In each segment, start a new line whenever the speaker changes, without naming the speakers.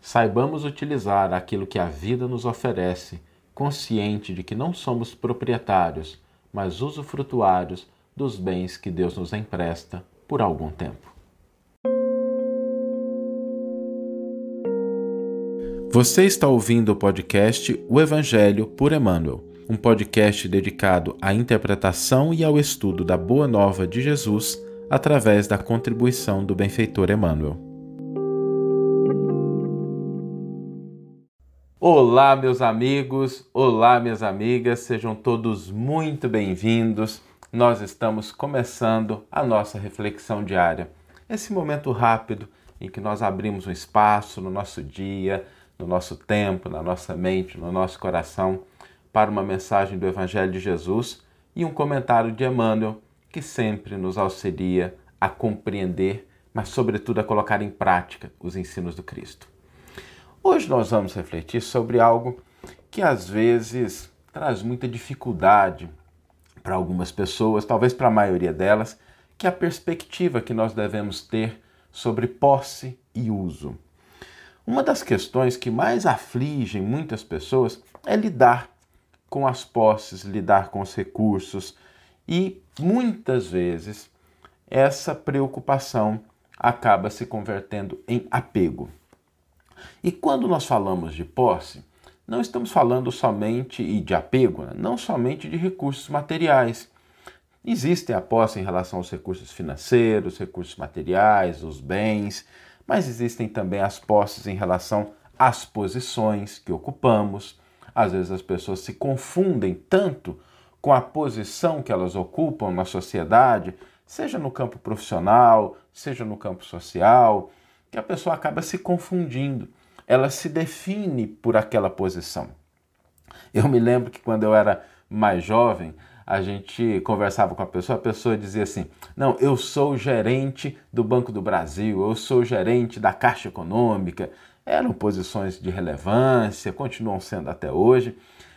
saibamos utilizar aquilo que a vida nos oferece, consciente de que não somos proprietários, mas usufrutuários dos bens que Deus nos empresta por algum tempo. Você está ouvindo o podcast O Evangelho por Emmanuel, um podcast dedicado à interpretação e ao estudo da Boa Nova de Jesus através da contribuição do benfeitor Emmanuel. Olá, meus amigos, olá, minhas amigas, sejam todos muito bem-vindos. Nós estamos começando a nossa reflexão diária. Esse momento rápido em que nós abrimos um espaço no nosso dia, no nosso tempo, na nossa mente, no nosso coração, para uma mensagem do Evangelho de Jesus e um comentário de Emmanuel que sempre nos auxilia a compreender, mas, sobretudo, a colocar em prática os ensinos do Cristo. Hoje nós vamos refletir sobre algo que às vezes traz muita dificuldade para algumas pessoas, talvez para a maioria delas, que é a perspectiva que nós devemos ter sobre posse e uso. Uma das questões que mais afligem muitas pessoas é lidar com as posses, lidar com os recursos e muitas vezes essa preocupação acaba se convertendo em apego. E quando nós falamos de posse, não estamos falando somente e de apego, né? não somente de recursos materiais. Existem a posse em relação aos recursos financeiros, recursos materiais, os bens, mas existem também as posses em relação às posições que ocupamos. Às vezes as pessoas se confundem tanto com a posição que elas ocupam na sociedade, seja no campo profissional, seja no campo social, que a pessoa acaba se confundindo. Ela se define por aquela posição. Eu me lembro que quando eu era mais jovem, a gente conversava com a pessoa, a pessoa dizia assim: Não, eu sou gerente do Banco do Brasil, eu sou gerente da Caixa Econômica. Eram posições de relevância, continuam sendo até hoje,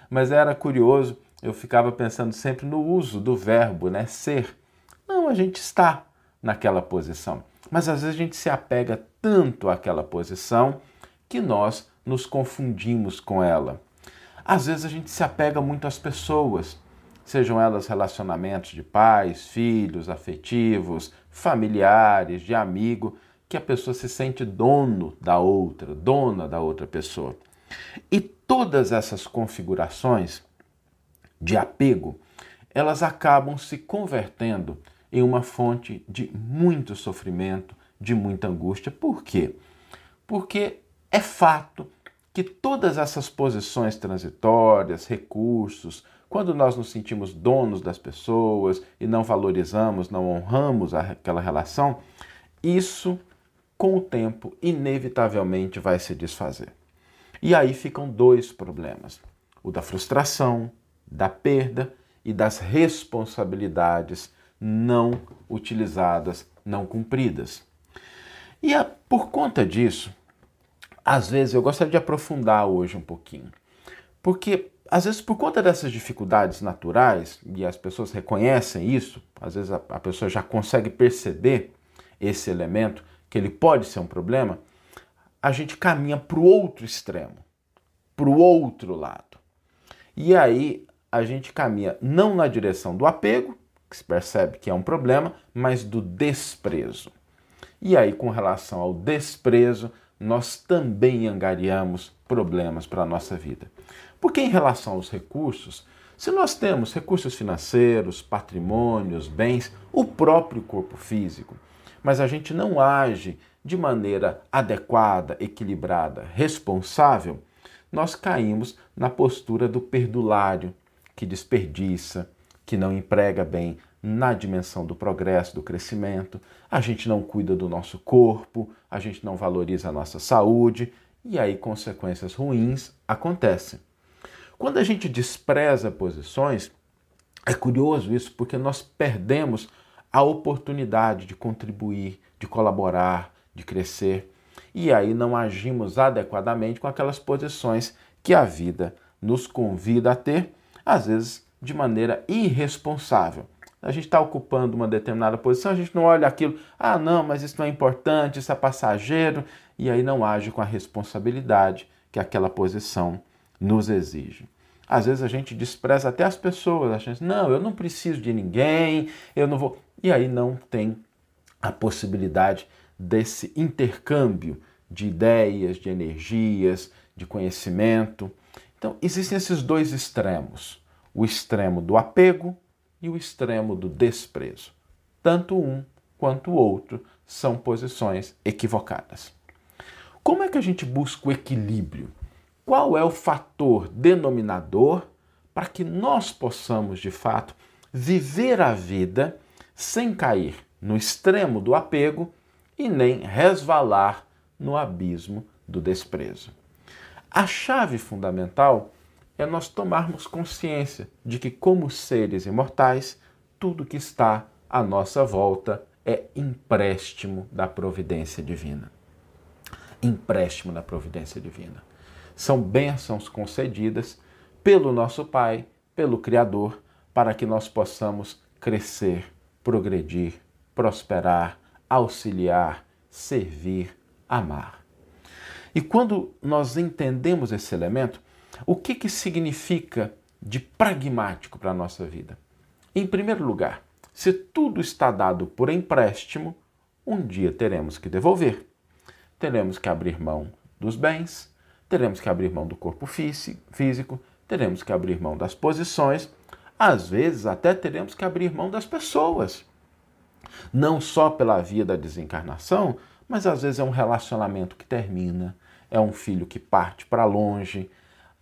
mas era curioso, eu ficava pensando sempre no uso do verbo, né? Ser. Não, a gente está naquela posição. Mas às vezes a gente se apega tanto àquela posição que nós nos confundimos com ela. Às vezes a gente se apega muito às pessoas, sejam elas relacionamentos de pais, filhos, afetivos, familiares, de amigo, que a pessoa se sente dono da outra, dona da outra pessoa. E todas essas configurações de apego, elas acabam se convertendo em uma fonte de muito sofrimento, de muita angústia. Por quê? Porque é fato que todas essas posições transitórias, recursos, quando nós nos sentimos donos das pessoas e não valorizamos, não honramos aquela relação, isso com o tempo inevitavelmente vai se desfazer. E aí ficam dois problemas: o da frustração, da perda e das responsabilidades não utilizadas, não cumpridas. E a, por conta disso, às vezes eu gostaria de aprofundar hoje um pouquinho. Porque, às vezes, por conta dessas dificuldades naturais, e as pessoas reconhecem isso, às vezes a, a pessoa já consegue perceber esse elemento, que ele pode ser um problema, a gente caminha para o outro extremo, para o outro lado. E aí a gente caminha não na direção do apego, que se percebe que é um problema, mas do desprezo. E aí, com relação ao desprezo, nós também angariamos problemas para a nossa vida. Porque, em relação aos recursos, se nós temos recursos financeiros, patrimônios, bens, o próprio corpo físico, mas a gente não age de maneira adequada, equilibrada, responsável, nós caímos na postura do perdulário, que desperdiça, que não emprega bem na dimensão do progresso, do crescimento, a gente não cuida do nosso corpo, a gente não valoriza a nossa saúde e aí consequências ruins acontecem. Quando a gente despreza posições, é curioso isso porque nós perdemos a oportunidade de contribuir, de colaborar, de crescer. E aí não agimos adequadamente com aquelas posições que a vida nos convida a ter, às vezes de maneira irresponsável a gente está ocupando uma determinada posição, a gente não olha aquilo, ah, não, mas isso não é importante, isso é passageiro, e aí não age com a responsabilidade que aquela posição nos exige. Às vezes a gente despreza até as pessoas, achando assim, não, eu não preciso de ninguém, eu não vou. E aí não tem a possibilidade desse intercâmbio de ideias, de energias, de conhecimento. Então, existem esses dois extremos: o extremo do apego e o extremo do desprezo. Tanto um quanto o outro são posições equivocadas. Como é que a gente busca o equilíbrio? Qual é o fator denominador para que nós possamos, de fato, viver a vida sem cair no extremo do apego e nem resvalar no abismo do desprezo? A chave fundamental é nós tomarmos consciência de que, como seres imortais, tudo que está à nossa volta é empréstimo da providência divina. Empréstimo da providência divina são bênçãos concedidas pelo nosso Pai, pelo Criador, para que nós possamos crescer, progredir, prosperar, auxiliar, servir, amar. E quando nós entendemos esse elemento, o que, que significa de pragmático para a nossa vida? Em primeiro lugar, se tudo está dado por empréstimo, um dia teremos que devolver. Teremos que abrir mão dos bens, teremos que abrir mão do corpo físico, teremos que abrir mão das posições, às vezes até teremos que abrir mão das pessoas. Não só pela via da desencarnação, mas às vezes é um relacionamento que termina, é um filho que parte para longe,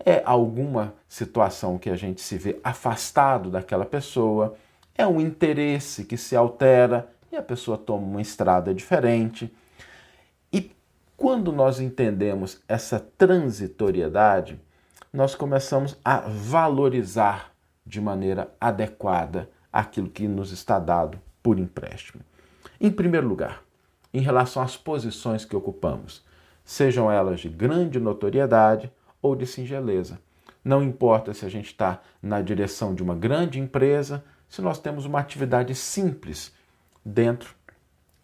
é alguma situação que a gente se vê afastado daquela pessoa, é um interesse que se altera e a pessoa toma uma estrada diferente. Quando nós entendemos essa transitoriedade, nós começamos a valorizar de maneira adequada aquilo que nos está dado por empréstimo. Em primeiro lugar, em relação às posições que ocupamos, sejam elas de grande notoriedade ou de singeleza. Não importa se a gente está na direção de uma grande empresa, se nós temos uma atividade simples dentro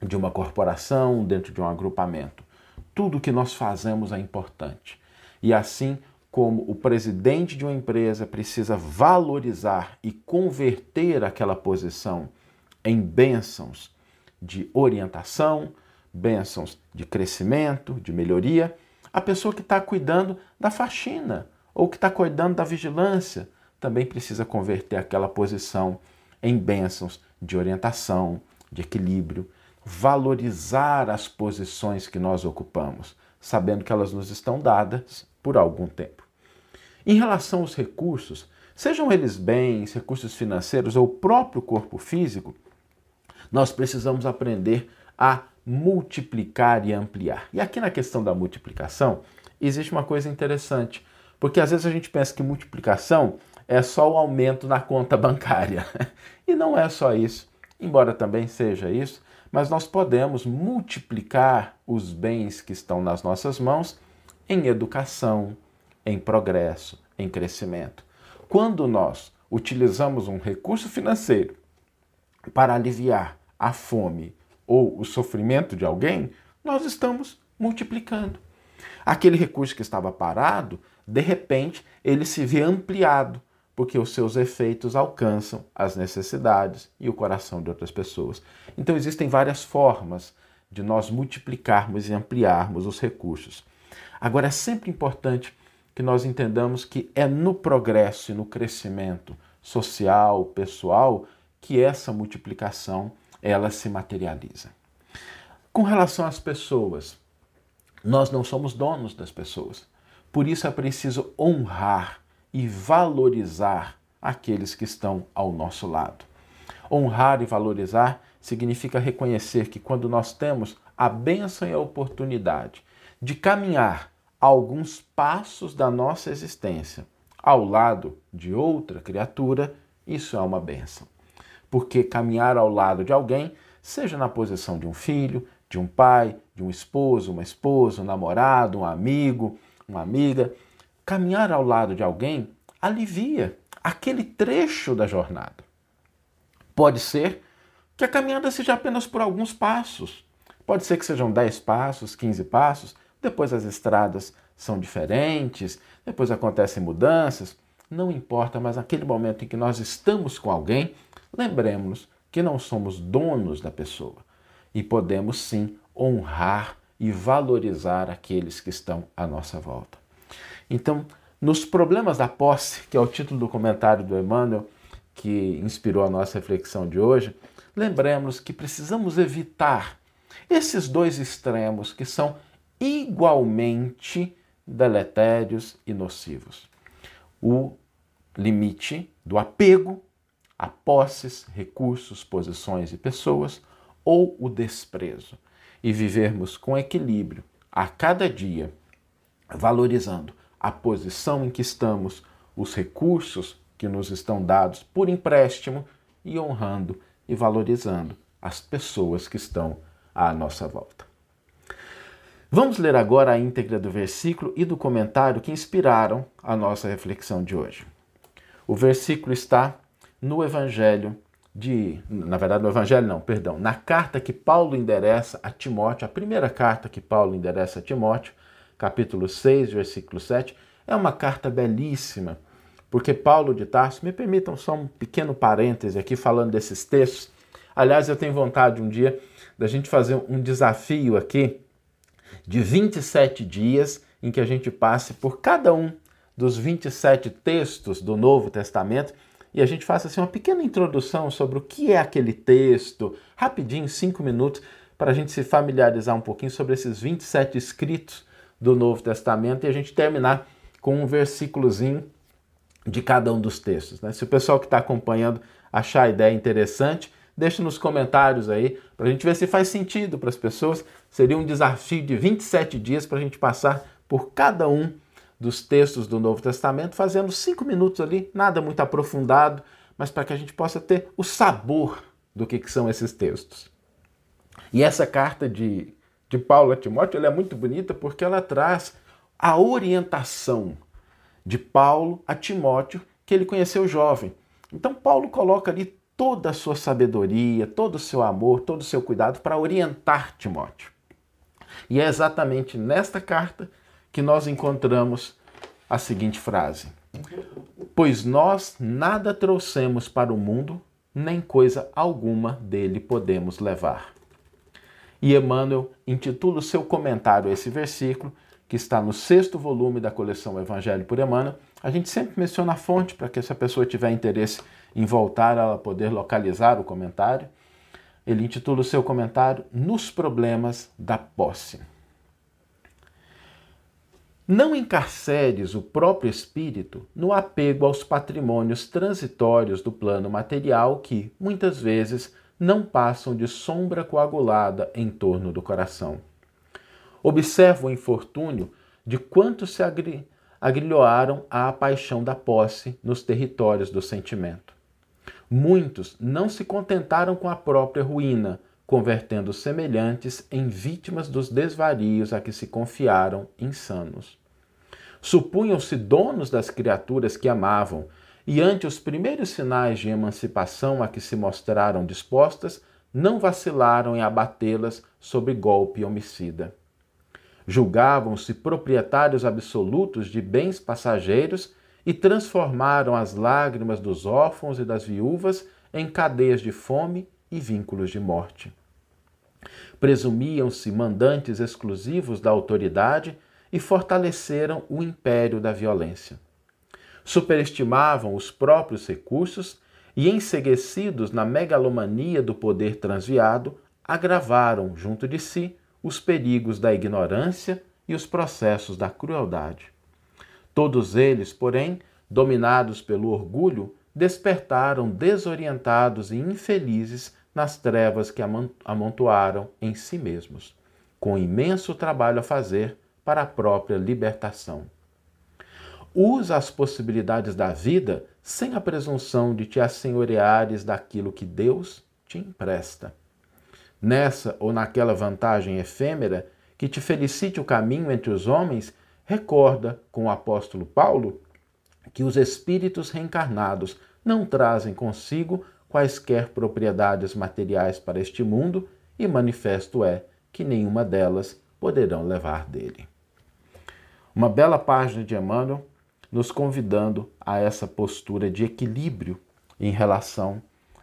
de uma corporação, dentro de um agrupamento tudo que nós fazemos é importante. E assim como o presidente de uma empresa precisa valorizar e converter aquela posição em bênçãos de orientação, bênçãos de crescimento, de melhoria, a pessoa que está cuidando da faxina ou que está cuidando da vigilância também precisa converter aquela posição em bênçãos de orientação, de equilíbrio, valorizar as posições que nós ocupamos, sabendo que elas nos estão dadas por algum tempo. Em relação aos recursos, sejam eles bens, recursos financeiros ou o próprio corpo físico, nós precisamos aprender a multiplicar e ampliar. E aqui na questão da multiplicação, existe uma coisa interessante, porque às vezes a gente pensa que multiplicação é só o aumento na conta bancária. E não é só isso, embora também seja isso, mas nós podemos multiplicar os bens que estão nas nossas mãos em educação, em progresso, em crescimento. Quando nós utilizamos um recurso financeiro para aliviar a fome ou o sofrimento de alguém, nós estamos multiplicando. Aquele recurso que estava parado, de repente, ele se vê ampliado porque os seus efeitos alcançam as necessidades e o coração de outras pessoas. Então, existem várias formas de nós multiplicarmos e ampliarmos os recursos. Agora, é sempre importante que nós entendamos que é no progresso e no crescimento social, pessoal, que essa multiplicação ela se materializa. Com relação às pessoas, nós não somos donos das pessoas. Por isso é preciso honrar e valorizar aqueles que estão ao nosso lado. Honrar e valorizar significa reconhecer que quando nós temos a bênção e a oportunidade de caminhar alguns passos da nossa existência ao lado de outra criatura, isso é uma bênção. Porque caminhar ao lado de alguém, seja na posição de um filho, de um pai, de um esposo, uma esposa, um namorado, um amigo, uma amiga, caminhar ao lado de alguém alivia aquele trecho da jornada. Pode ser que a caminhada seja apenas por alguns passos, Pode ser que sejam 10 passos, 15 passos, depois as estradas são diferentes, depois acontecem mudanças. Não importa, mas naquele momento em que nós estamos com alguém, lembremos que não somos donos da pessoa e podemos sim honrar e valorizar aqueles que estão à nossa volta. Então, nos problemas da posse, que é o título do comentário do Emmanuel, que inspirou a nossa reflexão de hoje, lembremos que precisamos evitar esses dois extremos que são igualmente deletérios e nocivos. O limite do apego a posses, recursos, posições e pessoas, ou o desprezo, e vivermos com equilíbrio a cada dia, valorizando a posição em que estamos, os recursos que nos estão dados por empréstimo e honrando e valorizando as pessoas que estão à nossa volta. Vamos ler agora a íntegra do versículo e do comentário que inspiraram a nossa reflexão de hoje. O versículo está no Evangelho de. Na verdade, no Evangelho não, perdão, na carta que Paulo endereça a Timóteo, a primeira carta que Paulo endereça a Timóteo, capítulo 6, versículo 7, é uma carta belíssima, porque Paulo de Tarso, me permitam só um pequeno parêntese aqui falando desses textos. Aliás, eu tenho vontade um dia da gente fazer um desafio aqui de 27 dias em que a gente passe por cada um dos 27 textos do Novo Testamento e a gente faça assim, uma pequena introdução sobre o que é aquele texto, rapidinho, cinco minutos, para a gente se familiarizar um pouquinho sobre esses 27 escritos do Novo Testamento e a gente terminar com um versículozinho de cada um dos textos. Né? Se o pessoal que está acompanhando achar a ideia interessante, deixe nos comentários aí, para a gente ver se faz sentido para as pessoas. Seria um desafio de 27 dias para a gente passar por cada um dos textos do Novo Testamento, fazendo cinco minutos ali, nada muito aprofundado, mas para que a gente possa ter o sabor do que, que são esses textos. E essa carta de, de Paulo a Timóteo é muito bonita porque ela traz a orientação de Paulo a Timóteo que ele conheceu jovem. Então, Paulo coloca ali toda a sua sabedoria, todo o seu amor, todo o seu cuidado para orientar Timóteo. E é exatamente nesta carta que nós encontramos a seguinte frase: Pois nós nada trouxemos para o mundo, nem coisa alguma dele podemos levar. E Emmanuel intitula o seu comentário a esse versículo, que está no sexto volume da coleção Evangelho por Emmanuel. A gente sempre menciona a fonte para que, se a pessoa tiver interesse em voltar, ela poder localizar o comentário. Ele intitula o seu comentário Nos Problemas da Posse. Não encarceres o próprio espírito no apego aos patrimônios transitórios do plano material que, muitas vezes, não passam de sombra coagulada em torno do coração. Observa o infortúnio de quantos se agri agrilhoaram à paixão da posse nos territórios do sentimento. Muitos não se contentaram com a própria ruína, convertendo semelhantes em vítimas dos desvarios a que se confiaram insanos. Supunham-se donos das criaturas que amavam, e ante os primeiros sinais de emancipação a que se mostraram dispostas, não vacilaram em abatê-las sob golpe homicida. Julgavam-se proprietários absolutos de bens passageiros e transformaram as lágrimas dos órfãos e das viúvas em cadeias de fome e vínculos de morte. Presumiam-se mandantes exclusivos da autoridade e fortaleceram o império da violência. Superestimavam os próprios recursos e, enseguecidos na megalomania do poder transviado, agravaram junto de si os perigos da ignorância e os processos da crueldade. Todos eles, porém, dominados pelo orgulho, despertaram desorientados e infelizes nas trevas que amontoaram em si mesmos, com imenso trabalho a fazer para a própria libertação. Usa as possibilidades da vida sem a presunção de te assenhoreares daquilo que Deus te empresta. Nessa ou naquela vantagem efêmera que te felicite o caminho entre os homens, recorda com o apóstolo Paulo que os espíritos reencarnados não trazem consigo quaisquer propriedades materiais para este mundo, e manifesto é que nenhuma delas poderão levar dele. Uma bela página de Emmanuel nos convidando a essa postura de equilíbrio em relação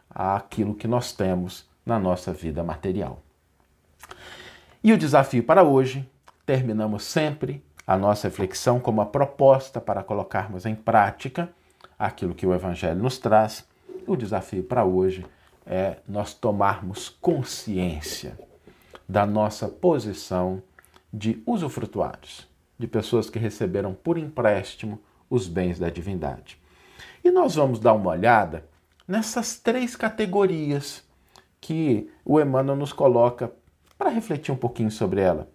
àquilo que nós temos na nossa vida material. E o desafio para hoje, terminamos sempre a nossa reflexão com uma proposta para colocarmos em prática aquilo que o Evangelho nos traz. O desafio para hoje é nós tomarmos consciência da nossa posição de usufrutuários, de pessoas que receberam por empréstimo os bens da divindade. E nós vamos dar uma olhada nessas três categorias que o Emmanuel nos coloca para refletir um pouquinho sobre ela: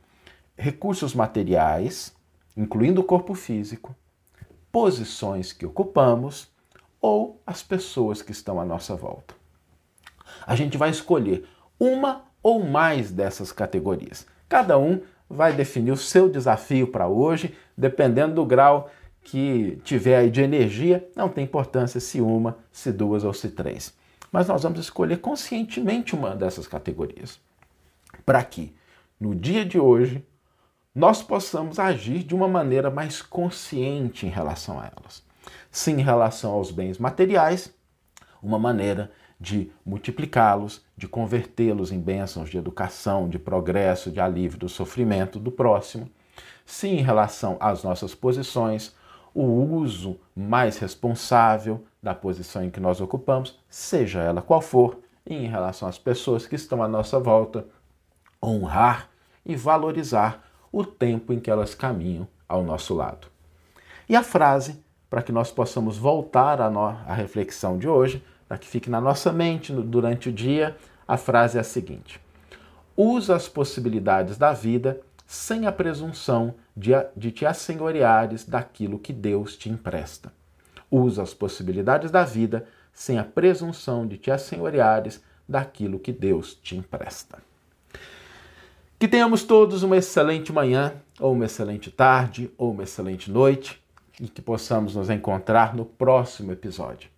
recursos materiais, incluindo o corpo físico, posições que ocupamos ou as pessoas que estão à nossa volta. A gente vai escolher uma ou mais dessas categorias. Cada um vai definir o seu desafio para hoje, dependendo do grau que tiver aí de energia, não tem importância se uma, se duas ou se três. Mas nós vamos escolher conscientemente uma dessas categorias. Para que, no dia de hoje, nós possamos agir de uma maneira mais consciente em relação a elas. Sim, em relação aos bens materiais, uma maneira de multiplicá-los, de convertê-los em bênçãos de educação, de progresso, de alívio do sofrimento do próximo. Sim, em relação às nossas posições, o uso mais responsável da posição em que nós ocupamos, seja ela qual for, e em relação às pessoas que estão à nossa volta, honrar e valorizar o tempo em que elas caminham ao nosso lado. E a frase, para que nós possamos voltar à, no... à reflexão de hoje, para que fique na nossa mente durante o dia, a frase é a seguinte: Usa as possibilidades da vida sem a presunção de, de te assenhoreares daquilo que Deus te empresta. Usa as possibilidades da vida sem a presunção de te assenhoreares daquilo que Deus te empresta. Que tenhamos todos uma excelente manhã, ou uma excelente tarde, ou uma excelente noite, e que possamos nos encontrar no próximo episódio.